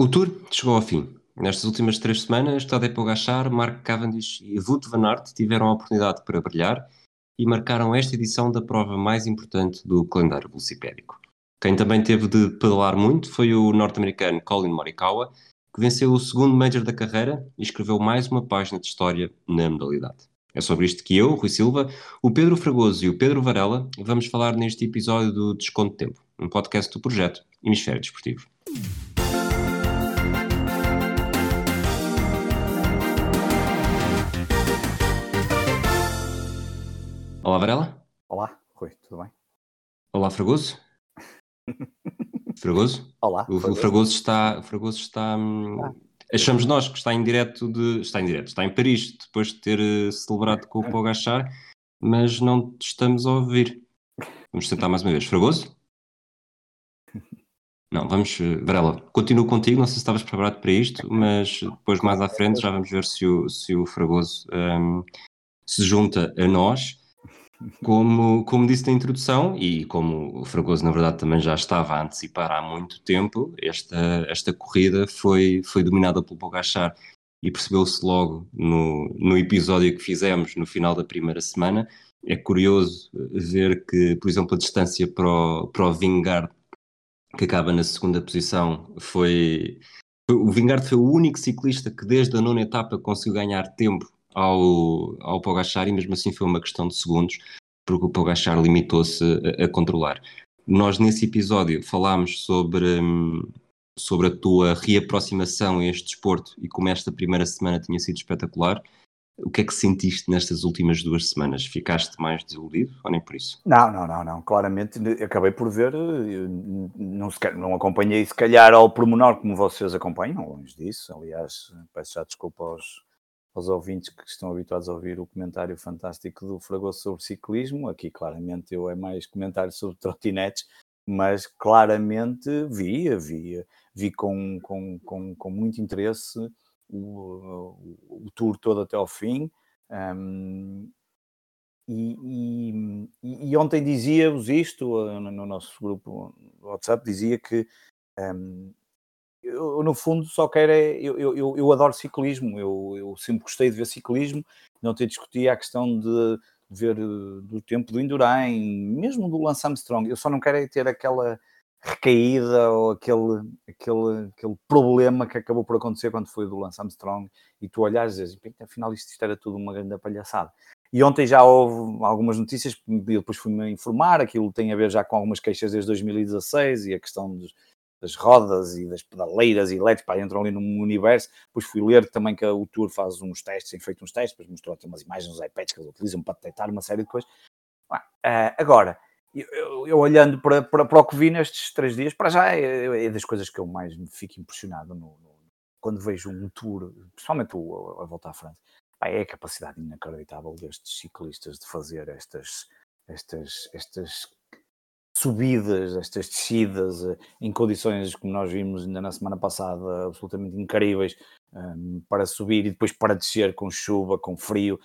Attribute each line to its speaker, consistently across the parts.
Speaker 1: O Tour chegou ao fim. Nestas últimas três semanas, Tadej Pogacar, Mark Cavendish e Wout van Aert tiveram a oportunidade para brilhar e marcaram esta edição da prova mais importante do calendário velocipédico. Quem também teve de pedalar muito foi o norte-americano Colin Morikawa, que venceu o segundo Major da carreira e escreveu mais uma página de história na modalidade. É sobre isto que eu, Rui Silva, o Pedro Fragoso e o Pedro Varela vamos falar neste episódio do Desconto Tempo, um podcast do projeto Hemisfério Desportivo. Olá, Varela.
Speaker 2: Olá, Rui, tudo bem?
Speaker 1: Olá, Fragoso. Fragoso?
Speaker 2: Olá.
Speaker 1: O, o Fragoso está. O Fragoso está hum, ah. Achamos nós que está em direto de. Está em direto, está em Paris, depois de ter uh, celebrado com o Pogachar, mas não estamos a ouvir. Vamos tentar mais uma vez. Fragoso? Não, vamos. Uh, Varela, continuo contigo, não sei se estavas preparado para isto, mas depois mais à frente já vamos ver se o, se o Fragoso um, se junta a nós. Como, como disse na introdução, e como o Fragoso na verdade também já estava a antecipar há muito tempo, esta, esta corrida foi, foi dominada pelo Pogachar e percebeu-se logo no, no episódio que fizemos no final da primeira semana. É curioso ver que, por exemplo, a distância para o, para o Vingard, que acaba na segunda posição, foi, foi o Vingard foi o único ciclista que desde a nona etapa conseguiu ganhar tempo ao, ao Pogachar e mesmo assim foi uma questão de segundos, porque o Pogachar limitou-se a, a, controlar. Nós nesse episódio falámos sobre, hum, sobre a tua reaproximação a este desporto e como esta primeira semana tinha sido espetacular. O que é que sentiste nestas últimas duas semanas? Ficaste mais desiludido ou nem por isso?
Speaker 2: Não, não, não, não. Claramente acabei por ver, eh, não, não acompanhei se calhar ao pormenor como vocês acompanham, longe disso. Aliás, peço já desculpa aos, aos ouvintes que estão habituados a ouvir o comentário fantástico do Fragoso sobre ciclismo. Aqui, claramente, eu é mais comentário sobre trotinetes, mas claramente vi, vi, vi com, com, com, com muito interesse o, o, o, tour todo até ao fim. Um, e, e, e, ontem dizia-vos isto no, no nosso grupo WhatsApp, dizia que um, eu, no fundo, só quero é. Eu, eu, eu adoro ciclismo, eu, eu sempre gostei de ver ciclismo, não te discutia a questão de ver eh, do tempo do Indurain, mesmo do Lance Armstrong. Eu só não quero é ter aquela recaída ou aquele, aquele, aquele problema que acabou por acontecer quando foi do Lance Armstrong e tu olhares e dizes, afinal isto, isto era tudo uma grande palhaçada. E ontem já houve algumas notícias, depois fui-me informar, aquilo tem a ver já com algumas queixas desde 2016 e a questão dos, das rodas e das pedaleiras e LEDs, pá, entram ali num universo. Depois fui ler também que o Tour faz uns testes, tem feito uns testes, depois mostrou até umas imagens dos iPads que eles utilizam para detectar uma série de coisas. Uh, agora, eu, eu, eu, olhando para, para, para o que vi nestes três dias, para já é, é das coisas que eu mais me fico impressionado no, no, quando vejo um Tour, principalmente o, a, a volta à França. Pá, é a capacidade inacreditável destes ciclistas de fazer estas, estas, estas subidas, estas descidas eh, em condições como nós vimos ainda na semana passada, absolutamente incríveis, um, para subir e depois para descer com chuva, com frio.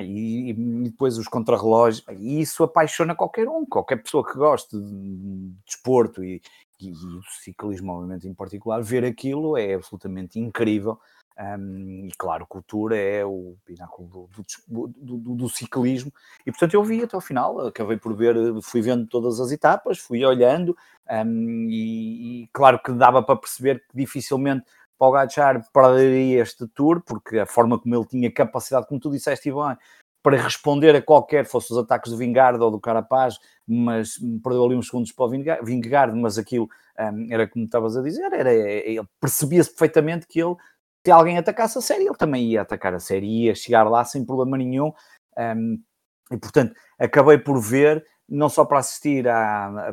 Speaker 2: e, depois os contrarrelógios, e isso apaixona qualquer um, qualquer pessoa que goste de desporto e, e, e ciclismo, obviamente, em particular, ver aquilo é absolutamente incrível um, e claro, cultura é o pináculo do, do, do, do, ciclismo, e portanto eu vi até ao final, acabei por ver, fui vendo todas as etapas, fui olhando, um, e, e, claro que dava para perceber que dificilmente Pogacar perderia este tour, porque a forma como ele tinha capacidade, como tu disseste, Ivan, para responder a qualquer, fosse os ataques do Vingard ou do Carapaz, mas perdeu ali uns segundos para o Vingard, mas aquilo um, era como estavas a dizer, era, percebia-se perfeitamente que ele se alguém atacasse a série, ele também ia atacar a série, ia chegar lá sem problema nenhum. Um, e portanto, acabei por ver, não só para assistir a, a,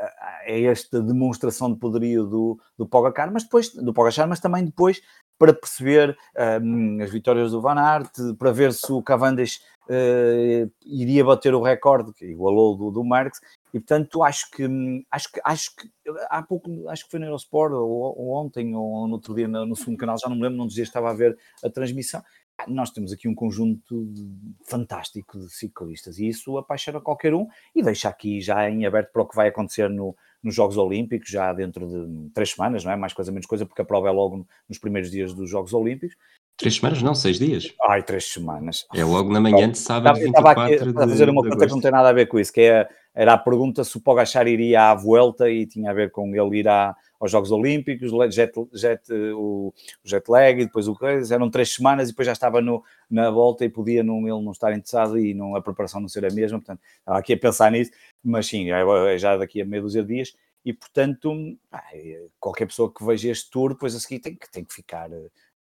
Speaker 2: a, a esta demonstração de poderio do, do Pogacar, mas depois do Pogacar, mas também depois para perceber um, as vitórias do Van Aert, para ver se o Cavendish uh, iria bater o recorde que igualou do, do Marx E portanto acho que acho que acho que há pouco acho que foi no Eurosport ou, ou ontem ou no outro dia no, no segundo canal, já não me lembro, não dizia estava a ver a transmissão. Nós temos aqui um conjunto fantástico de ciclistas e isso apaixona qualquer um e deixa aqui já em aberto para o que vai acontecer no, nos Jogos Olímpicos, já dentro de três semanas, não é? Mais coisa, menos coisa, porque a prova é logo nos primeiros dias dos Jogos Olímpicos.
Speaker 1: Três semanas? Não, seis dias.
Speaker 2: Ai, três semanas.
Speaker 1: É logo na manhã de sábado,
Speaker 2: estava, 24 aqui, de, a fazer uma conta que não tem nada a ver com isso, que é, era a pergunta se o Pogachar iria à Vuelta e tinha a ver com ele ir à, aos Jogos Olímpicos, jet, jet, o, jet lag e depois o que eram três semanas e depois já estava no, na volta e podia não, ele não estar interessado e não, a preparação não ser a mesma, portanto, estava aqui a pensar nisso, mas sim, já daqui a meia dúzia de dias e portanto, qualquer pessoa que veja este tour, depois a seguir tem que, tem que ficar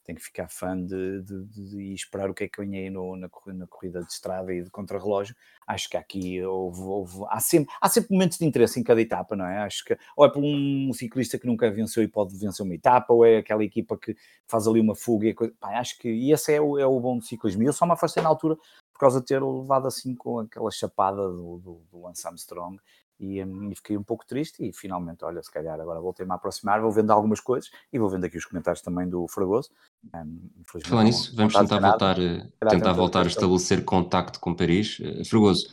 Speaker 2: tem que ficar fã de, de, de, esperar o que é que ganhei no, na, na, corrida de estrada e de contrarrelógio. Acho que aqui houve, houve, há, sempre, há sempre momentos de interesse em cada etapa, não é? Acho que ou é por um ciclista que nunca venceu e pode vencer uma etapa, ou é aquela equipa que faz ali uma fuga e coisa. Pá, acho que e esse é o, é o bom do ciclismo. Eu só me afastei na altura por causa de ter levado assim com aquela chapada do, do, do Lance Armstrong e, um, e, fiquei um pouco triste e finalmente, olha, se calhar agora voltei-me a aproximar, vou vendo algumas coisas e vou vendo aqui os comentários também do Fragoso.
Speaker 1: Um, Falar nisso, vamos tentar voltar, eh, tentar voltar a estabelecer contacto com Paris. Uh, Fragoso,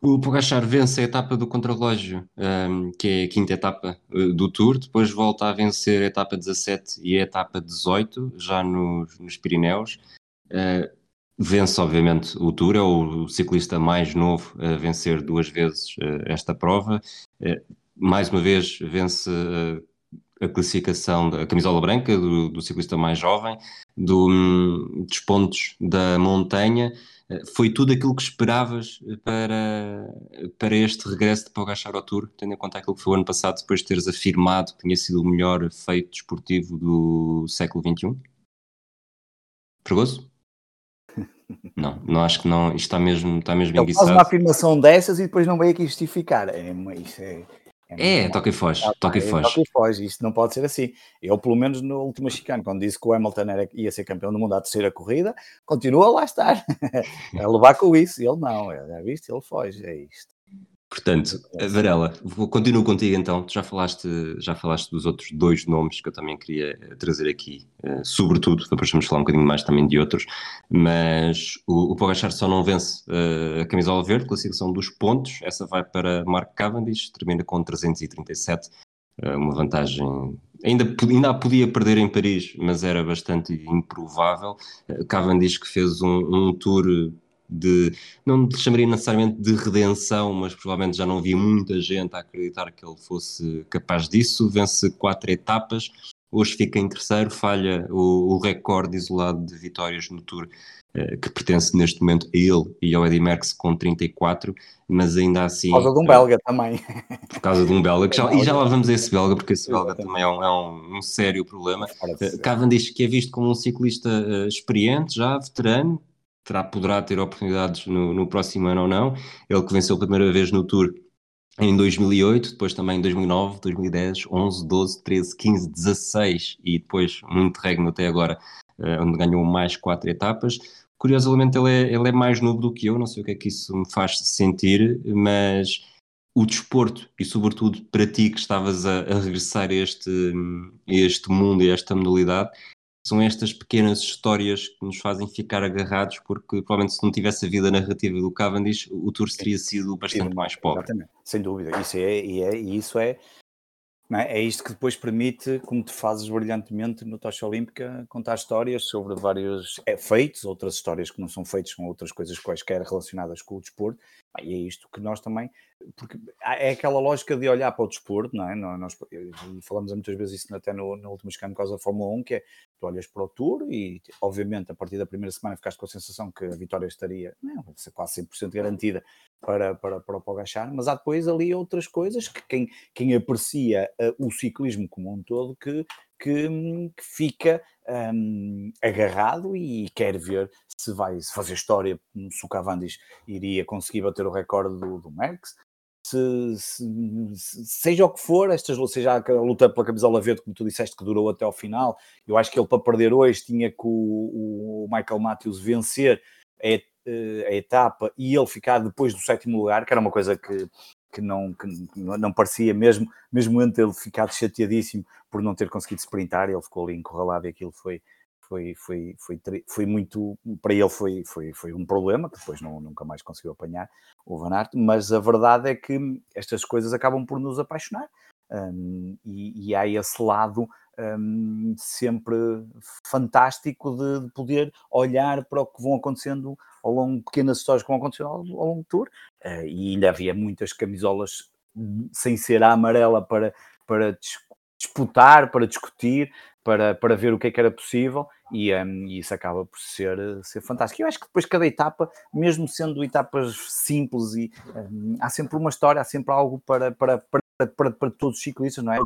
Speaker 1: o Pogachar vence a etapa do contrarrelógio, um, que é a quinta etapa uh, do Tour, depois volta a vencer a etapa 17 e a etapa 18, já nos, nos Pirineus. Uh, Vence, obviamente, o Tour, é o ciclista mais novo a vencer duas vezes uh, esta prova. Uh, mais uma vez, vence uh, a classificação da camisola branca do, do ciclista mais jovem, do, um, dos pontos da montanha. foi tudo aquilo que esperavas para, para este regresso de Pogachar ao Tour, tendo em conta aquilo que foi o ano passado, depois de teres afirmado que tinha sido o melhor feito desportivo do século XXI? Fregoso? Não, não acho que não. Isto está mesmo, está mesmo
Speaker 2: Ele faz uma afirmação dessas e depois não veio aqui justificar. É, isso é,
Speaker 1: é, é toca e foge, ah, toca e foge.
Speaker 2: Toca e foge, isto não pode ser assim. Eu, pelo menos no último chicano, quando disse que o Hamilton era, ia ser campeão do mundo à terceira corrida, continua lá a estar, a levar com isso. Ele não, já viste, ele foge, é isto.
Speaker 1: Portanto, Varela, vou, continuo contigo então. Tu já falaste, já falaste dos outros dois nomes que eu também queria eh, trazer aqui, uh, sobretudo, depois vamos falar um bocadinho mais também de outros, mas o, o Pogachar só não vence uh, a camisola verde, classificação dos pontos, essa vai para Mark Cavendish, termina com 337, uh, uma vantagem ainda, ainda podia perder em Paris, mas era bastante improvável. Cavendish que fez um, um tour de, não chamaria necessariamente de redenção, mas provavelmente já não havia muita gente a acreditar que ele fosse capaz disso. Vence quatro etapas, hoje fica em terceiro, falha o, o recorde isolado de vitórias no Tour, eh, que pertence neste momento a ele e ao Eddie Merckx com 34, mas ainda assim.
Speaker 2: Por causa de um belga também.
Speaker 1: Por causa de um belga, já, e já lá vamos a esse belga, porque esse belga também é um, é um, um sério problema. Uh, Cavendish, que é visto como um ciclista uh, experiente, já veterano, terá, poderá ter oportunidades no, no próximo ano ou não. Ele que venceu a primeira vez no Tour em 2008, depois também em 2009, 2010, 11, 12, 13, 15, 16 e depois muito regno até agora, eh, onde ganhou mais quatro etapas. Curiosamente, ele é, ele é mais novo do que eu, não sei o que é que isso me faz sentir, mas o desporto e, sobretudo, para ti que estavas a, a regressar a este, a este mundo e a esta modalidade, são estas pequenas histórias que nos fazem ficar agarrados, porque provavelmente se não tivesse a vida narrativa do Cavendish, o tour teria sido bastante mais pobre.
Speaker 2: Exatamente, sem dúvida. Isso é, e, é, e isso é, é, é isto que depois permite, como tu fazes brilhantemente no Tocha Olímpica, contar histórias sobre vários é, feitos, outras histórias que não são feitas, são outras coisas quaisquer relacionadas com o desporto, e é isto que nós também, porque é aquela lógica de olhar para o desporto, não é? Nós, falamos muitas vezes isso até no, no último escândalo causa da Fórmula 1, que é tu olhas para o Tour e, obviamente, a partir da primeira semana ficaste com a sensação que a vitória estaria não, quase 100% garantida para, para, para o Pogachar, mas há depois ali outras coisas que quem, quem aprecia uh, o ciclismo como um todo que, que, que fica um, agarrado e quer ver se vai fazer história, se o Cavandis iria conseguir bater o recorde do, do se, se, seja o que for, estas, seja a luta pela camisola verde, como tu disseste, que durou até ao final, eu acho que ele para perder hoje tinha que o, o Michael Matthews vencer a, a etapa e ele ficar depois do sétimo lugar, que era uma coisa que que não, que não parecia, mesmo, mesmo antes ele ficado chateadíssimo por não ter conseguido sprintar, ele ficou ali encurralado e aquilo foi, foi, foi, foi, foi muito, para ele foi, foi, foi um problema, que depois não, nunca mais conseguiu apanhar o Van Aert, mas a verdade é que estas coisas acabam por nos apaixonar, um, e, e há esse lado um, sempre fantástico de, de, poder olhar para o que vão acontecendo ao longo, pequenas histórias que vão acontecendo ao, ao longo do tour, uh, e ainda havia muitas camisolas sem ser a amarela para, para disputar, para discutir, para, para ver o que é que era possível, e, um, isso acaba por ser, ser fantástico. Eu acho que depois cada etapa, mesmo sendo etapas simples, e, um, há sempre uma história, há sempre algo para, para, para para, para, todos os ciclistas, não é?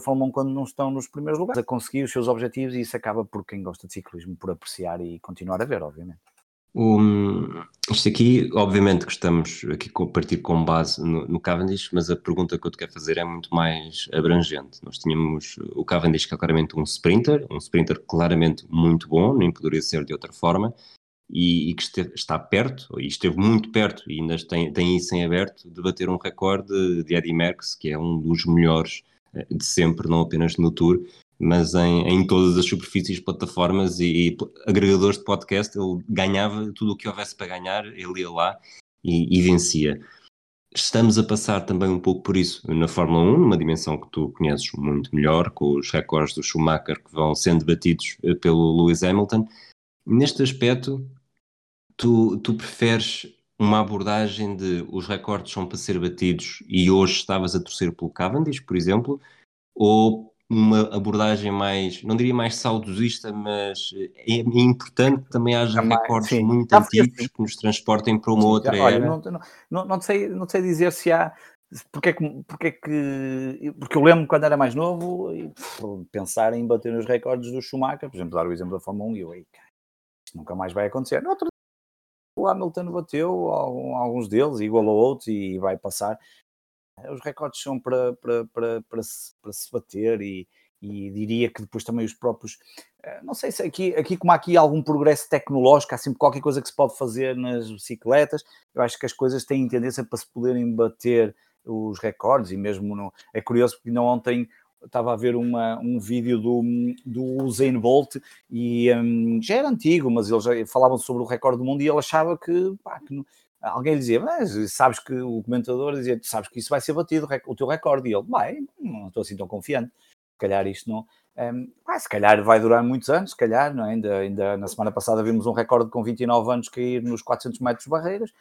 Speaker 2: Fórmula 1 quando não estão nos primeiros lugares a conseguir os seus objetivos e isso acaba por quem gosta de ciclismo por apreciar e continuar a ver, obviamente.
Speaker 1: Um, isto aqui, obviamente que estamos aqui a partir com base no, no, Cavendish, mas a pergunta que eu te quero fazer é muito mais abrangente. Nós tínhamos o Cavendish que é claramente um sprinter, um sprinter claramente muito bom, nem poderia ser de outra forma, e, e que esteve, está perto, e esteve muito perto, e ainda tem, tem isso em aberto, de bater um recorde de Eddie Merckx, que é um dos melhores eh, de sempre, não apenas no Tour, mas em, em todas as superfícies, plataformas e, e, agregadores de podcast, ele ganhava tudo o que houvesse para ganhar, ele ia lá e, e, vencia. Estamos a passar também um pouco por isso na Fórmula 1, numa dimensão que tu conheces muito melhor, com os recordes do Schumacher que vão sendo batidos eh, pelo Lewis Hamilton. Neste aspecto, tu, tu preferes uma abordagem de os recordes são para ser batidos e hoje estavas a torcer pelo Cavendish, por exemplo, ou uma abordagem mais, não diria mais saudosista, mas é, importante que também haja também, recordes sim. muito antigos assim. que nos transportem para uma sim, outra já, era.
Speaker 2: Olha, não, não, não, sei, não sei dizer se há. Porque é, que, porque é que. Porque eu lembro quando era mais novo e pensar em bater nos recordes do Schumacher, por exemplo, dar o exemplo da Fórmula 1 e eu, isto nunca mais vai acontecer. No outro o Hamilton bateu alguns deles, igualou outros e vai passar. Os recordes são para, para, para, para, se, para se bater e, e diria que depois também os próprios. Eh, não sei se aqui, aqui, como há aqui algum progresso tecnológico, há sempre qualquer coisa que se pode fazer nas bicicletas. Eu acho que as coisas têm tendência para se poderem bater os recordes e mesmo não. É curioso porque não ontem estava a ver uma, um vídeo do, do Usain Bolt e um, já era antigo, mas eles falavam sobre o recorde do mundo e ele achava que, pá, que alguém lhe dizia, mas sabes que o comentador dizia, sabes que isso vai ser batido, o teu recorde, e ele, bem, não estou assim tão confiante, se calhar isto não, um, pá, se calhar vai durar muitos anos, se calhar, não é? ainda, ainda na semana passada vimos um recorde com 29 anos cair nos 400 metros barreiras,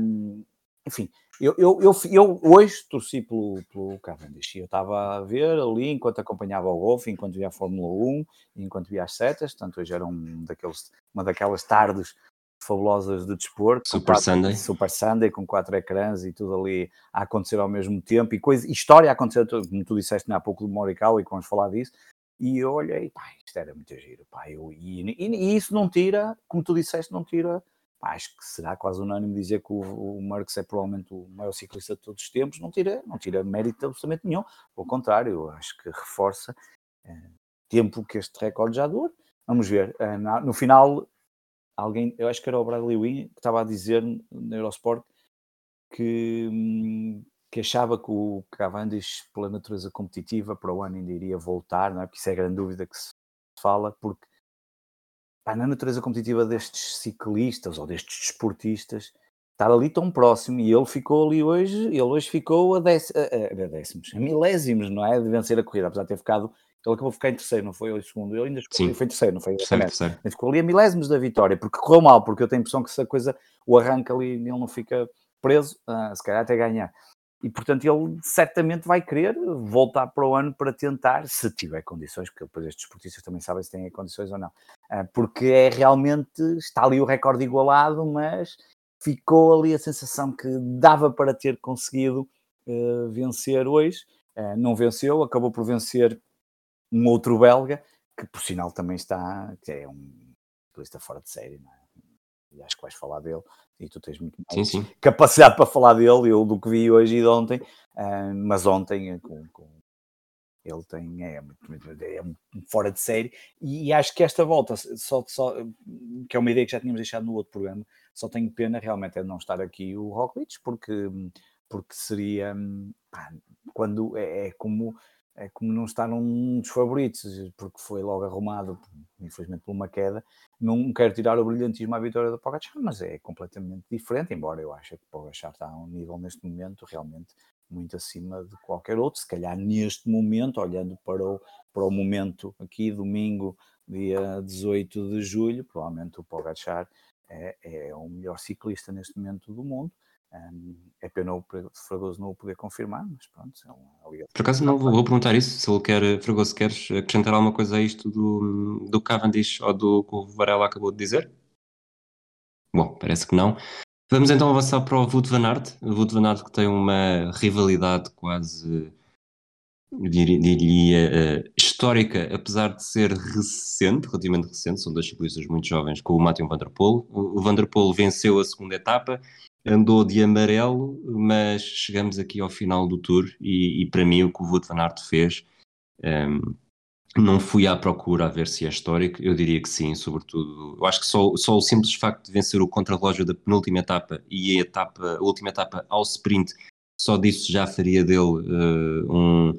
Speaker 2: um, enfim, eu, eu, eu, eu, hoje torci pelo, pelo Cavendish. Eu estava a ver ali enquanto acompanhava o golfe, enquanto via a Fórmula 1, enquanto via as setas. Portanto, hoje era um daqueles, uma daquelas tardes fabulosas de desporto.
Speaker 1: Super quatro, Sunday.
Speaker 2: Super Sunday, com quatro ecrãs e tudo ali a acontecer ao mesmo tempo. E coisa, história a acontecer, como tu disseste há pouco do Morikawa e que vamos falar disso. E eu olhei, pá, isto era muito giro, pá. Eu, e, e, e isso não tira, como tu disseste, não tira acho que será quase unânime dizer que o, o Marx é provavelmente o maior ciclista de todos os tempos, não tira, não tira mérito absolutamente nenhum. Ao contrário, acho que reforça é, tempo que este recorde já dura. Vamos ver. É, no final, alguém, eu acho que era o Bradley Wynn, que estava a dizer no Eurosport que, hum, que achava que o Cavendish, pela natureza competitiva, para o ano ainda iria voltar, não é? porque isso é grande dúvida que se fala, porque pá, na natureza competitiva destes ciclistas ou destes desportistas, estar ali tão próximo e ele ficou ali hoje, ele hoje ficou a, dec, a, a, décimos, a milésimos, não é? De vencer a corrida, apesar de ter ficado, ele acabou de ficar em terceiro, não foi? Ou segundo, ele ainda ficou, Sim. foi em terceiro, não foi?
Speaker 1: Terceiro, terceiro.
Speaker 2: Ficou ali a milésimos da vitória, porque correu mal, porque eu tenho a impressão que se a coisa, o arranca ali, ele não fica preso, ah, se calhar até ganhar e portanto ele certamente vai querer voltar para o ano para tentar, se tiver condições, porque depois estes esportistas também sabem se têm condições ou não, ah, porque é realmente, está ali o recorde igualado, mas ficou ali a sensação que dava para ter conseguido uh, vencer hoje, uh, não venceu, acabou por vencer um outro belga, que por sinal também está, que é um ciclista fora de série, não é? E acho que vais falar dele, e tu tens muito
Speaker 1: mais sim, sim.
Speaker 2: capacidade para falar dele, eu do que vi hoje e de ontem, uh, mas ontem eh, com, com, ele tem, é, é um fora de série, e, e, acho que esta volta, só, só, que é uma ideia que já tínhamos deixado no outro programa, só tenho pena realmente é não estar aqui o Roglic, porque hum, porque seria pá, quando é, é, como é como não estar num dos favoritos, porque foi logo arrumado, infelizmente por uma queda. Não quero tirar o brilhantismo à vitória do Pogacar, mas é completamente diferente, embora eu ache que o Pogacar está a um nível neste momento realmente muito acima de qualquer outro. Se calhar neste momento, olhando para o, para o momento aqui, domingo, dia 18 de julho, provavelmente o Pogacar é, é o melhor ciclista neste momento do mundo. Um, é pena o Fragoso não o poder confirmar, mas pronto, é
Speaker 1: ligação. Por acaso não vou, vou, perguntar isso, se ele quer, Fragoso, queres acrescentar alguma coisa a isto do, do Cavendish ou do que o Varela acabou de dizer? Bom, parece que não. Vamos então avançar para o Wout van Aert. O Wout van Aert que tem uma rivalidade quase, diria, uh, histórica, apesar de ser recente, relativamente recente, são dois ciclistas muito jovens, com o Matthew Van Der Poel. O, o Van Der Poel venceu a segunda etapa, andou de amarelo, mas chegamos aqui ao final do Tour e, e para mim o que o Wout van Aert fez, um, ehm, não fui à procura a ver se é histórico, eu diria que sim, sobretudo, eu acho que só, só o simples facto de vencer o contrarrelógio da penúltima etapa e a, etapa, a última etapa ao sprint, só disso já faria dele uh, um,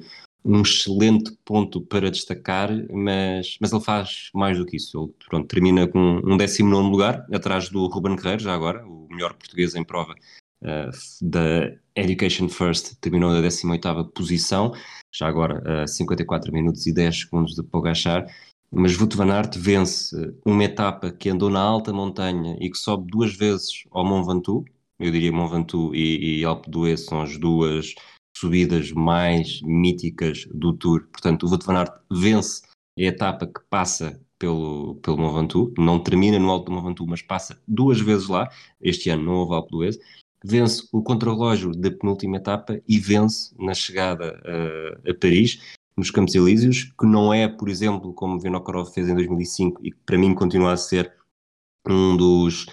Speaker 1: um excelente ponto para destacar, mas, mas ele faz mais do que isso. Ele pronto, termina com um 19 lugar, atrás do Ruben Guerreiro, já agora, melhor português em prova uh, da Education First, terminou na 18 posição, já agora uh, 54 minutos e 10 segundos de Pogachar. Mas Wout van Aert vence uma etapa que andou na alta montanha e que sobe duas vezes ao Mont Ventoux. Eu diria Mont Ventoux e, e Alpe d'Huez são as duas subidas mais míticas do Tour. Portanto, o Wout van Aert vence a etapa que passa pelo, pelo Mont Ventoux, não termina no Alto do Mont Ventoux, mas passa duas vezes lá. Este ano não houve d'Huez. Vence o contrarrelógio da penúltima etapa e vence na chegada uh, a Paris, nos Campos Elíseos, que não é, por exemplo, como Vinokorov fez em 2005 e que para mim continua a ser um dos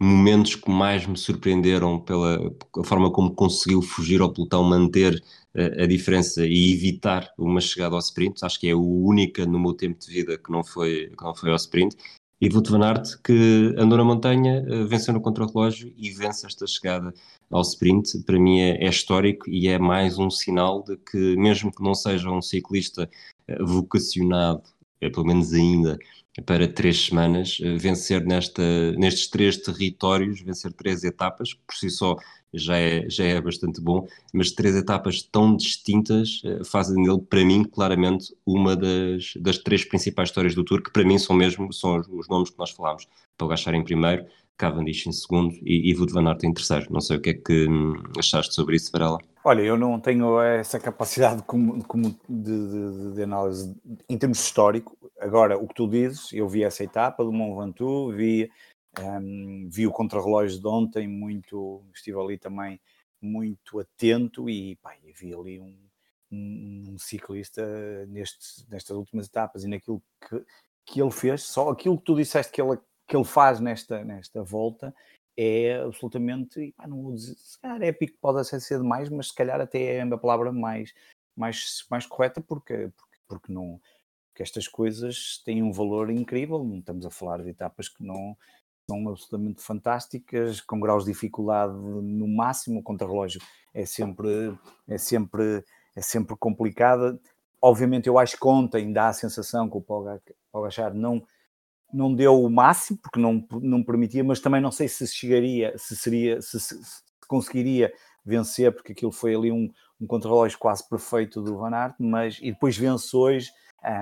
Speaker 1: momentos que mais me surpreenderam pela forma como conseguiu fugir ao pelotão, manter a, a diferença e evitar uma chegada ao sprint. Acho que é a única no meu tempo de vida que não foi, que não foi ao sprint. E Wout van Aert, que andou na montanha, eh, venceu no contrarrelógio e vence esta chegada ao sprint. Para mim é, é histórico e é mais um sinal de que, mesmo que não seja um ciclista eh, vocacionado, pelo menos ainda, para três semanas, eh, vencer nesta, nestes três territórios, vencer três etapas, que por si só já é, já é bastante bom, mas três etapas tão distintas eh, fazem dele, para mim, claramente uma das, das três principais histórias do Tour, que para mim são mesmo são os, os nomes que nós falámos. Pogachar em primeiro, Cavendish em segundo e, e Wout van Aert em terceiro. Não sei o que é que hum, achaste sobre isso, Varela.
Speaker 2: Olha, eu não tenho essa capacidade como, como de, de, de, análise em termos histórico. Agora, o que tu dizes, eu vi essa etapa do Mont Ventoux, vi, um, vi o contrarrelógio de ontem, muito, estive ali também muito atento e pá, vi ali um, um, um ciclista nestes, nestas últimas etapas e naquilo que, que ele fez, só aquilo que tu disseste que ele, que ele faz nesta, nesta volta é absolutamente, não vou dizer, se calhar épico pode ser demais, mas se calhar até é a palavra mais, mais, mais correta, porque, porque, porque não porque estas coisas têm um valor incrível, não estamos a falar de etapas que não são absolutamente fantásticas, com graus de dificuldade no máximo, o contrarrelógio é sempre, é sempre, é sempre complicada. Obviamente eu acho que ontem dá a sensação que o Pogachar não não deu o máximo, porque não, não permitia, mas também não sei se chegaria, se seria, se, se, se conseguiria vencer, porque aquilo foi ali um, um contrarrelógio quase perfeito do Van Aert, mas e depois vence hoje,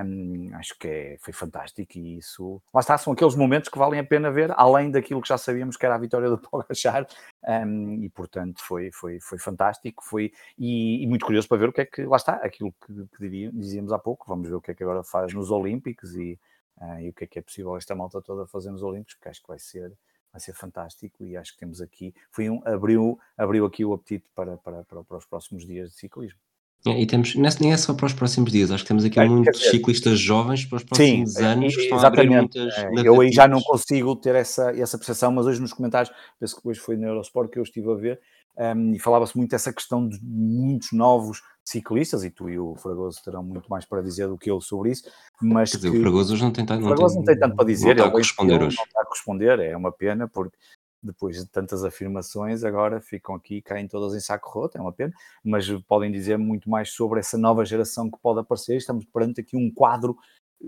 Speaker 2: hum, acho que é, foi fantástico e isso, lá está, são aqueles momentos que valem a pena ver, além daquilo que já sabíamos que era a vitória do Pogacar, um, e portanto foi, foi, foi fantástico, foi, e, e, muito curioso para ver o que é que, lá está, aquilo que, que diria, dizíamos há pouco, vamos ver o que é que agora faz nos Olímpicos e uh, e o que é que é possível esta malta toda fazer nos Olímpicos, porque acho que vai ser, vai ser fantástico e acho que temos aqui, foi um, abriu, abriu aqui o apetite para, para, para, para os próximos dias de ciclismo.
Speaker 1: É, e temos, nem é só para os próximos dias, acho que temos aqui é, muitos dizer, ciclistas jovens para os próximos Sim, anos que estão exatamente. a muitas.
Speaker 2: É, eu aí já não consigo ter essa, essa percepção, mas hoje nos comentários, penso que depois foi no Eurosport que eu estive a ver, um, e falava-se muito dessa questão de muitos novos ciclistas, e tu e o Fragoso terão muito mais para dizer do que eu sobre isso, mas
Speaker 1: dizer, que, o Fragoso hoje não tem tanto,
Speaker 2: não, tem, não tem tanto para dizer, não está a corresponder hoje. Não está a corresponder, é uma pena, porque depois de tantas afirmações, agora ficam aqui, caem todas em saco roto, é uma pena, mas podem dizer muito mais sobre essa nova geração que pode aparecer. Estamos perante aqui um quadro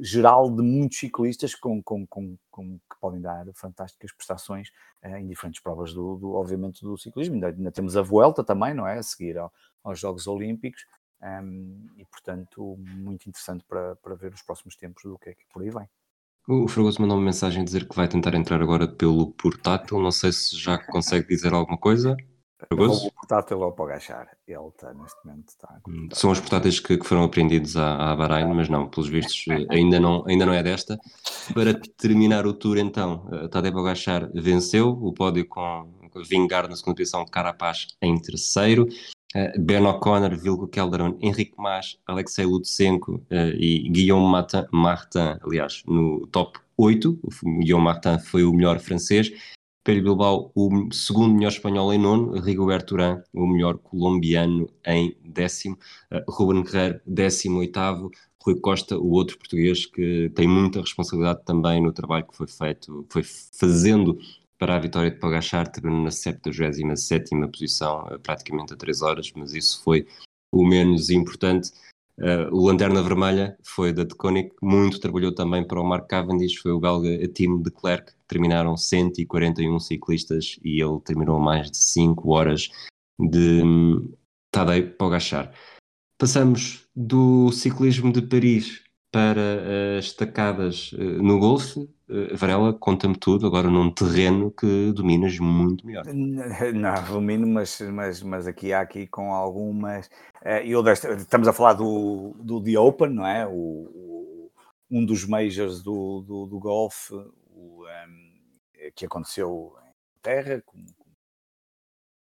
Speaker 2: geral de muitos ciclistas com, com, com, com que podem dar fantásticas prestações eh, em diferentes provas, do, do, obviamente, do ciclismo. Ainda, ainda, temos a Vuelta também, não é? A seguir ao, aos Jogos Olímpicos. Um, ehm, e, portanto, muito interessante para, para ver os próximos tempos do que é que por aí vem.
Speaker 1: O Fragoso mandou uma mensagem a dizer que vai tentar entrar agora pelo portátil. Não sei se já consegue dizer alguma coisa.
Speaker 2: Fragoso? O portátil é o Pogachar. Ele está neste momento. Está
Speaker 1: hum, São os portáteis que, que foram apreendidos à, à Bahrein, mas não, pelos vistos, eh, ainda não, ainda não é desta. Para terminar o tour, então, eh, Tadej Pogachar venceu o pódio com Vingar na segunda posição, Carapaz em terceiro. Uh, ben O'Connor, Vilko Kelderman, Henrique Mas, Alexei Lutsenko uh, e Guillaume Martin, Martin, aliás, no top 8. O Guillaume Martin foi o melhor francês. Pedro Bilbao, o segundo melhor espanhol em nono. Rigoberto Urán, o melhor colombiano em décimo. Uh, Ruben Guerreiro, décimo oitavo. Rui Costa, o outro português que tem muita responsabilidade também no trabalho que foi feito, foi fazendo para a vitória de Pogachar, terminou na 77 posição, eh, praticamente a 3 horas, mas isso foi o menos importante. Uh, o Lanterna Vermelha foi da Deconic, muito trabalhou também para o Mark Cavendish, foi o belga Tim de Klerk, terminaram 141 ciclistas e ele terminou mais de 5 horas de um, Tadej Pogachar. Passamos do ciclismo de Paris para as tacadas uh, no golfe. Uh, Varela, conta-me tudo, agora num terreno que dominas muito melhor.
Speaker 2: Não, domino, mas, mas, mas aqui há aqui com algumas. Eu desta, estamos a falar do, do The Open, não é? O, um dos majors do, do, do golfe um, ehm, que aconteceu em terra.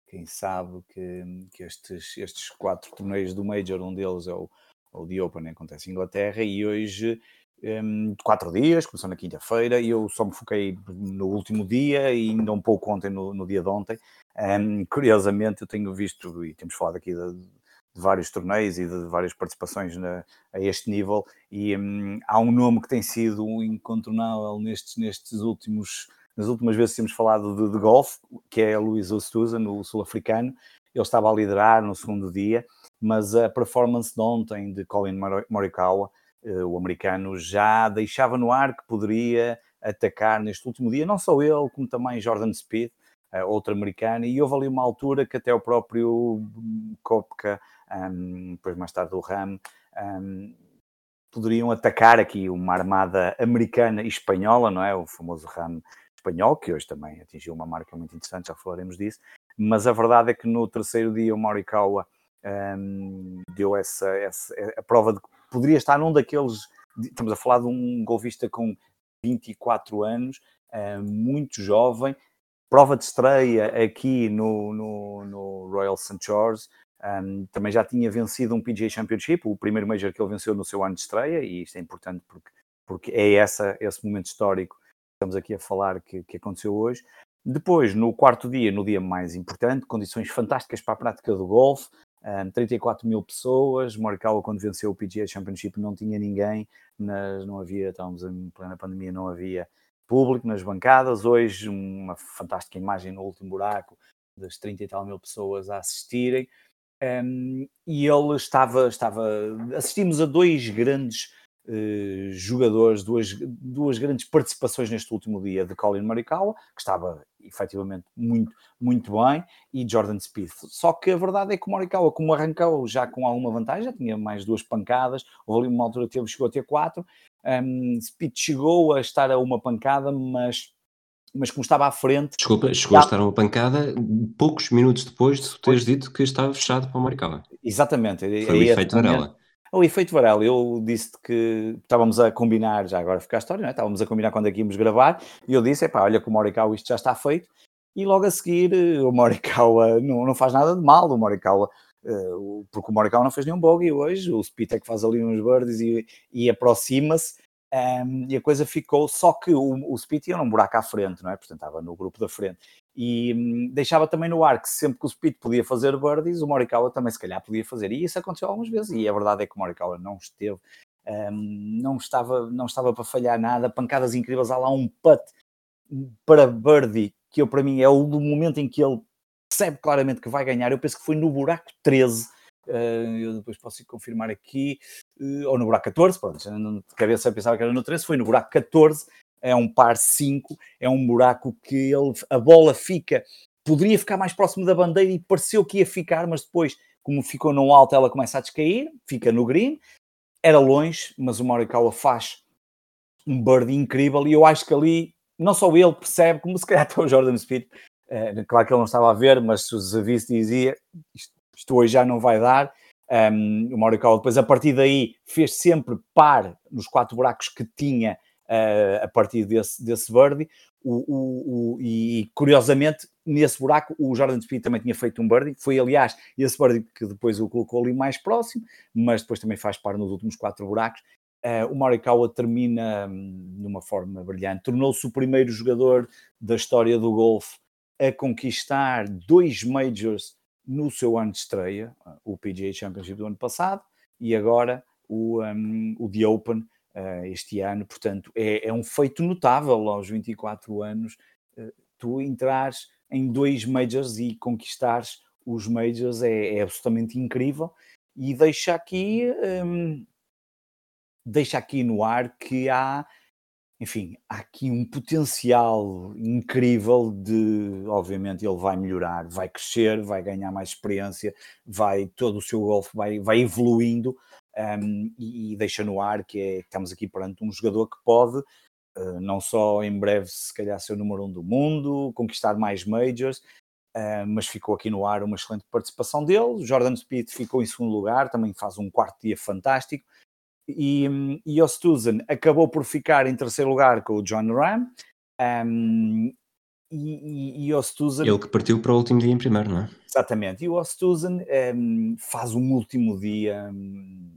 Speaker 2: Quem sabe que, que estes, estes quatro torneios do Major, um deles é o o The Open acontece em Inglaterra e hoje um, quatro dias, começou na quinta-feira e eu só me foquei no último dia e ainda um pouco ontem no, no dia de ontem. Um, curiosamente eu tenho visto, e temos falado aqui de, de vários torneios e de várias participações na, a este nível e um, há um nome que tem sido incontornável nestes, nestes últimos nas últimas vezes temos falado de, de golfe, que é Luís Ostuza, no sul-africano, ele estava a liderar no segundo dia mas a performance de ontem de Colin Morikawa, eh, o americano, já deixava no ar que poderia atacar neste último dia, não só ele, como também Jordan Speed, eh, outro americano, e houve ali uma altura que até o próprio Kopka, um, depois mais tarde o Ram, um, poderiam atacar aqui uma armada americana e espanhola, não é? O famoso Ram espanhol, que hoje também atingiu uma marca muito interessante, já falaremos disso, mas a verdade é que no terceiro dia o Morikawa um, deu essa, essa a prova de que poderia estar num daqueles. Estamos a falar de um golfista com 24 anos, uh, muito jovem, prova de estreia aqui no, no, no Royal St. George. Um, também já tinha vencido um PGA Championship, o primeiro Major que ele venceu no seu ano de estreia, e isto é importante porque, porque é essa, esse momento histórico estamos aqui a falar que, que aconteceu hoje. Depois, no quarto dia, no dia mais importante, condições fantásticas para a prática do golfe, um, 34 mil pessoas. Morikawa, quando venceu o PGA Championship, não tinha ninguém, nas, não havia, estávamos em plena pandemia, não havia público nas bancadas. Hoje, uma fantástica imagem no último buraco das 30 e tal mil pessoas a assistirem. Um, e ele estava, estava. Assistimos a dois grandes uh, jogadores, duas, duas grandes participações neste último dia de Colin Morikawa, que estava efetivamente muito, muito bem, e Jordan Speed. Só que a verdade é que o Morikawa, como arrancou já com alguma vantagem, já tinha mais duas pancadas, houve ali uma altura ele chegou a ter quatro, um, Speed chegou a estar a uma pancada, mas mas como estava à frente.
Speaker 1: Desculpa, chegou a estar a uma pancada poucos minutos depois de tu teres dito que estava fechado para o Morikawa.
Speaker 2: Exatamente.
Speaker 1: Foi o efeito Varela.
Speaker 2: O efeito Varela, eu disse que estávamos a combinar, já agora fica a história, não é? estávamos a combinar quando aqui íamos gravar, e eu disse, pá, olha que o Morikawa isto já está feito, e logo a seguir o Morikawa não, não faz nada de mal, o Morikawa, uh, porque o Morikawa não fez nenhum bogey hoje, o Spitek faz ali uns birdies e, e aproxima-se, um, e a coisa ficou, só que o, o ia num buraco à frente, não é? Portanto, estava no grupo da frente. E um, deixava também no ar que sempre que o Speed podia fazer birdies, o Morikawa também se calhar podia fazer. E isso aconteceu algumas vezes. E a verdade é que o Morikawa não esteve, um, não, estava, não estava para falhar nada. Pancadas incríveis, há lá um putt para birdie que eu, para mim é o momento em que ele percebe claramente que vai ganhar. Eu penso que foi no buraco 13. Uh, eh, eu depois posso confirmar aqui, uh, ou no buraco 14, pronto, de cabeça eu pensava que era no 13, foi no buraco 14, é um par 5, é um buraco que ele, a bola fica, poderia ficar mais próximo da bandeira e pareceu que ia ficar, mas depois, como ficou no alto, ela começa a descair, fica no green, era longe, mas o Morikawa faz um birdie incrível e eu acho que ali, não só ele percebe, como se calhar até o Jordan Speed, é, claro que ele não estava a ver, mas o serviço dizia isto, isto, hoje já não vai dar. Um, o Morikawa depois, a partir daí, fez sempre par nos quatro buracos que tinha a partir desse, desse birdie. O, o, o, e curiosamente, nesse buraco, o Jordan Speed também tinha feito um birdie. Foi, aliás, esse birdie que depois o colocou ali mais próximo, mas depois também faz par nos últimos quatro buracos. Uh, o Morikawa termina um, de uma forma brilhante. Tornou-se o primeiro jogador da história do golfe a conquistar dois majors no seu ano de estreia, o PGA Championship do ano passado e agora o, um, o The Open este ano. Portanto, é, é, um feito notável aos 24 anos uh, tu entrares em dois majors e conquistares os majors é, é absolutamente incrível e deixa aqui um, deixa aqui no ar que há enfim, há aqui um potencial incrível de, obviamente, ele vai melhorar, vai crescer, vai ganhar mais experiência, vai todo o seu golfe vai, vai evoluindo um, e, e, deixa no ar que, é, estamos aqui perante um jogador que pode uh, não só em breve se calhar ser o número um do mundo, conquistar mais majors, uh, mas ficou aqui no ar uma excelente participação dele. Jordan Speed ficou em segundo lugar, também faz um quarto dia fantástico e, e Ostuzen acabou por ficar em terceiro lugar com o John Ram. Um, e, e, e Ostuzen...
Speaker 1: Ele que partiu para o último dia em primeiro, não é?
Speaker 2: Exatamente. E o Ostuzen um, faz um último dia um,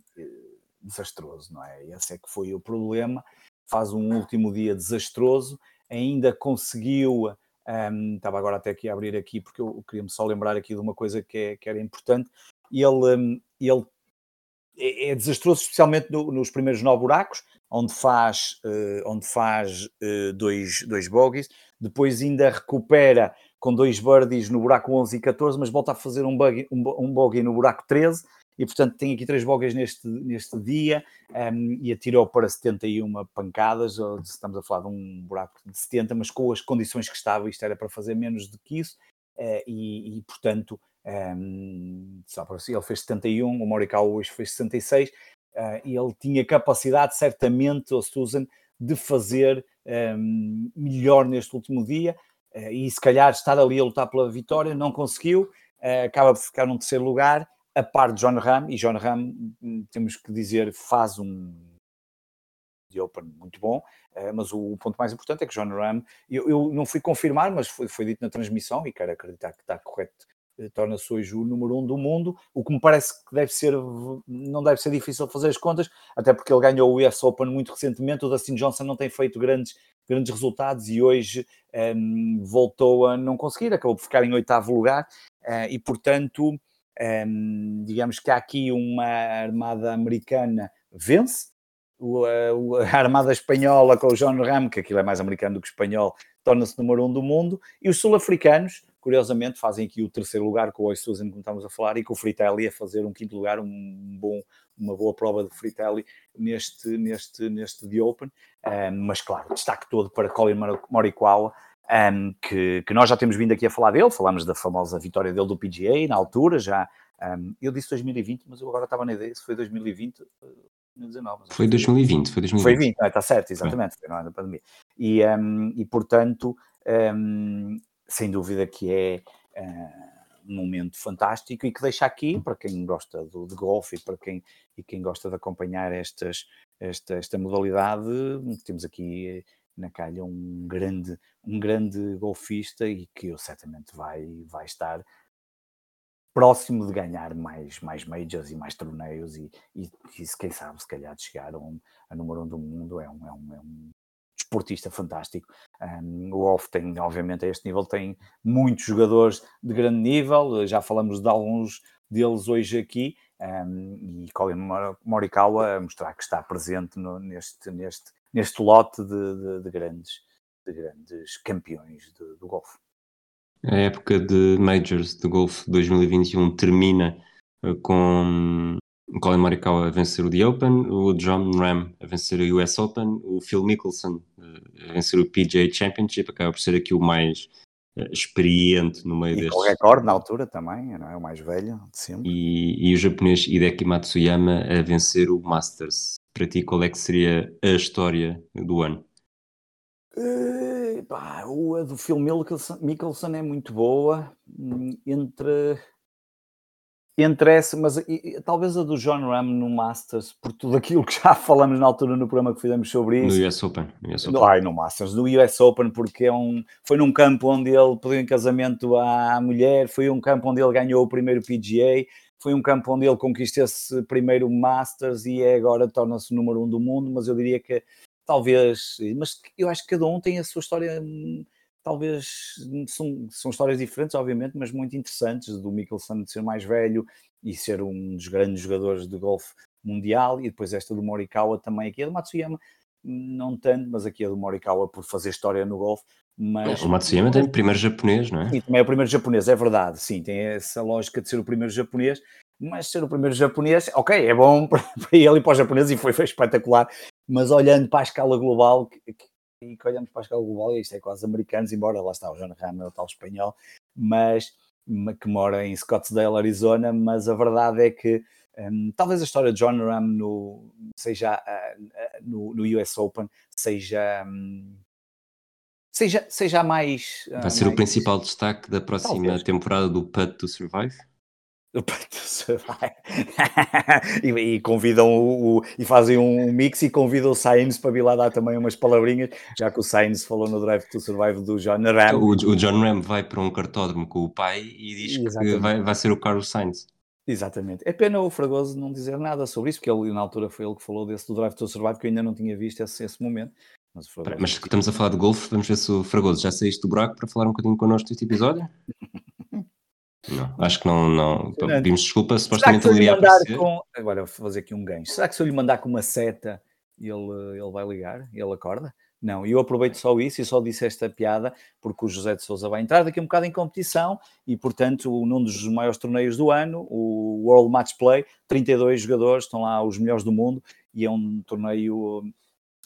Speaker 2: desastroso, não é? Esse é que foi o problema. Faz um último dia desastroso. Ainda conseguiu... Um, estava agora até aqui a abrir aqui, porque eu queria-me só lembrar aqui de uma coisa que, é, que era importante. Ele, ele é, é desastroso, especialmente no, nos primeiros nove buracos, onde faz, uh, onde faz uh, dois, dois bogies, depois ainda recupera com dois birdies no buraco 11 e 14, mas volta a fazer um, buggy, um, um bogey no buraco 13, e portanto tem aqui três bogies neste, neste dia, um, ehm, e atirou para 71 pancadas, ou estamos a falar de um buraco de 70, mas com as condições que estava, isto era para fazer menos do que isso, uh, e, e portanto um, só para si, ele fez 71, o Morikawa hoje fez 66, uh, ah, e ele tinha capacidade, certamente, o Susan, de fazer um, melhor neste último dia, uh, e se calhar estar ali a lutar pela vitória, não conseguiu, acaba por ficar num terceiro lugar, a par de John Ram, e John Ram, hum, temos que dizer, faz um de Open muito bom, mas o, ponto mais importante é que John Ram, eu, eu não fui confirmar, mas foi, foi, dito na transmissão e quero acreditar que está correto eh, torna-se hoje o número um do mundo, o que me parece que deve ser, não deve ser difícil fazer as contas, até porque ele ganhou o US Open muito recentemente, o Dustin Johnson não tem feito grandes, grandes resultados e hoje um, voltou a não conseguir, acabou por ficar em oitavo lugar uh, e portanto um, digamos que há aqui uma armada americana vence, o, a, a, armada espanhola com o John Ram, que aquilo é mais americano do que espanhol, torna-se número um do mundo, e os sul-africanos curiosamente fazem aqui o terceiro lugar com o Oisuzen, como estamos a falar, e com o Fritelli a fazer um quinto lugar, um bom, uma boa prova de Fritelli neste, neste, neste The Open. Um, mas claro, destaque todo para Colin Morikawa, um, que, que, nós já temos vindo aqui a falar dele, falamos da famosa vitória dele do PGA na altura, já. Um, eu disse 2020, mas eu agora estava na ideia se foi 2020. 2019,
Speaker 1: foi 2020, foi 2020.
Speaker 2: Foi 20, não, está certo, exatamente, foi na pandemia. E, um, e portanto, sem dúvida que é uh, um momento fantástico e que deixa aqui, para quem gosta do, de golfe e para quem, e quem gosta de acompanhar estas, esta, esta modalidade, temos aqui na calha um grande, um grande golfista e que eu certamente vai, vai estar próximo de ganhar mais, mais majors e mais torneios e, e, e quem sabe, se calhar de chegar a, um, a número um do mundo. É um, é um, é um fantástico. Um, o Off tem, obviamente, a este nível, tem muitos jogadores de grande nível, já falamos de alguns deles hoje aqui, um, e Colin Morikawa a mostrar que está presente no, neste, neste, neste lote de, de, de, grandes, de grandes campeões do golfe.
Speaker 1: A época de Majors de Golf 2021 termina uh, com o Colin Morikawa a vencer o The Open, o John Ram a vencer o US Open, o Phil Mickelson uh, a vencer o PGA Championship, acaba por ser aqui o mais uh, experiente no meio
Speaker 2: e
Speaker 1: destes.
Speaker 2: com o recorde na altura também, não é? O mais velho de sempre.
Speaker 1: E, e o japonês Hideki Matsuyama a vencer o Masters. Para ti, qual é que seria a história do ano?
Speaker 2: Uh, pá, a do Phil Mickelson, Mickelson é muito boa. Hum, entre entre essa, mas e, talvez a do John Ram no Masters, por tudo aquilo que já falamos na altura no programa que fizemos sobre isso.
Speaker 1: No US Open.
Speaker 2: No, US Open. ai, no Masters, no US Open, porque é um, foi num campo onde ele pediu em casamento à mulher, foi um campo onde ele ganhou o primeiro PGA, foi um campo onde ele conquistou esse primeiro Masters e é agora torna-se o número um do mundo, mas eu diria que talvez, mas eu acho que cada um tem a sua história hum, talvez são, são histórias diferentes, obviamente, mas muito interessantes, do Mickelson de ser mais velho e ser um dos grandes jogadores de golfe mundial, e depois esta do Morikawa também, aqui a do Matsuyama, não tanto, mas aqui a do Morikawa por fazer história no golfe. Mas...
Speaker 1: O Matsuyama tem o primeiro japonês, não é?
Speaker 2: Sim, também é o primeiro japonês, é verdade, sim, tem essa lógica de ser o primeiro japonês, mas ser o primeiro japonês, ok, é bom para ele e para os japoneses e foi, foi espetacular, mas olhando para a escala global, e que olhamos para a escala global, e isto é quase americanos, embora lá está o John Ram, é o tal espanhol, mas que mora em Scottsdale, Arizona, mas a verdade é que um, talvez a história de John Ram no, seja uh, no, no, US Open seja um, seja, seja mais.
Speaker 1: Uh, Vai ser
Speaker 2: mais...
Speaker 1: o principal destaque da próxima talvez. temporada do Put to Survive?
Speaker 2: e, e, convidam o, o, e fazem um mix e convidam o Sainz para vir lá dar também umas palavrinhas, já que o Sainz falou no Drive to Survive do John Ram.
Speaker 1: O, o John Ram vai para um cartódromo com o pai e diz Exatamente. que vai, vai ser o Carlos Sainz.
Speaker 2: Exatamente. É pena o Fragoso não dizer nada sobre isso, porque ele na altura foi ele que falou desse do Drive to Survive, que eu ainda não tinha visto esse, esse momento.
Speaker 1: Mas, Fragoso... mas estamos a falar de golfe, vamos ver se o Fragoso já saíste do buraco para falar um bocadinho connosco deste episódio? Não, acho que não, não. Pedimos desculpa, supostamente ele iria aparecer.
Speaker 2: Com... Agora vou fazer aqui um gancho. Será que se eu lhe mandar com uma seta ele, ele vai ligar? Ele acorda? Não, e eu aproveito só isso e só disse esta piada porque o José de Souza vai entrar daqui a um bocado em competição e, portanto, num dos maiores torneios do ano, o World Match Play, 32 jogadores, estão lá os melhores do mundo e é um torneio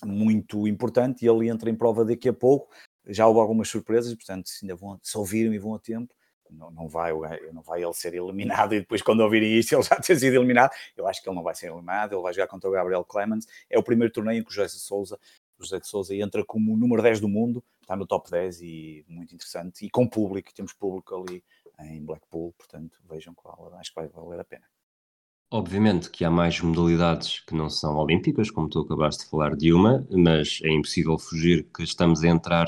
Speaker 2: muito importante e ele entra em prova daqui a pouco. Já houve algumas surpresas, portanto, se ainda vão, se ouviram e vão a tempo, não, não, vai, não vai ele ser eliminado e depois quando ouvirem isto ele já ter sido eliminado, eu acho que ele não vai ser eliminado, ele vai jogar contra o Gabriel Clemens, é o primeiro torneio em que o José de Souza, José de Souza entra como o número 10 do mundo, está no top 10 e muito interessante, e com público, temos público ali em Blackpool, portanto vejam qual, acho que vai valer a pena.
Speaker 1: Obviamente que há mais modalidades que não são olímpicas, como tu acabaste de falar de uma, mas é impossível fugir que estamos a entrar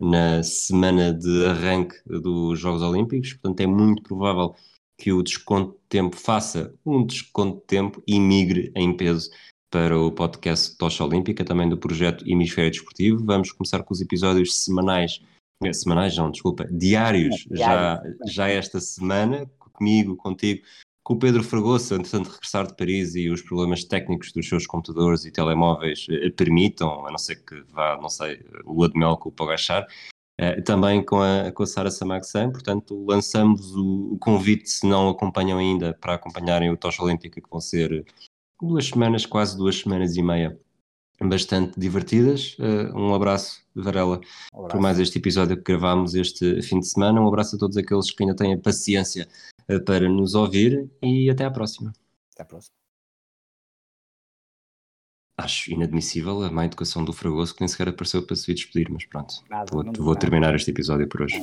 Speaker 1: na semana de arranque dos Jogos Olímpicos, portanto é muito provável que o desconto de tempo faça um desconto de tempo e migre em peso para o podcast Tocha Olímpica, também do projeto Hemisfério Desportivo. Vamos começar com os episódios semanais, eh, semanais não, desculpa, diários, já, já esta semana, comigo, contigo, com o Pedro Fragoso, entretanto regressar de Paris e os problemas técnicos dos seus computadores e telemóveis eh, permitam, a não ser que vá, não sei, lua de mel com o Pogachar, eh, também com a, com a Sara Samaxan, portanto lançamos o, o, convite, se não acompanham ainda, para acompanharem o Tocha Olímpica, que vão ser duas semanas, quase duas semanas e meia, bastante divertidas. Uh, um abraço, Varela, um abraço. por mais este episódio que gravámos este fim de semana. Um abraço a todos aqueles que ainda têm a paciência uh, para nos ouvir e até à próxima.
Speaker 2: Até à próxima.
Speaker 1: Acho inadmissível a má educação do Fragoso que nem sequer apareceu para se despedir, mas pronto, Nada, vou, vou terminar este episódio por hoje.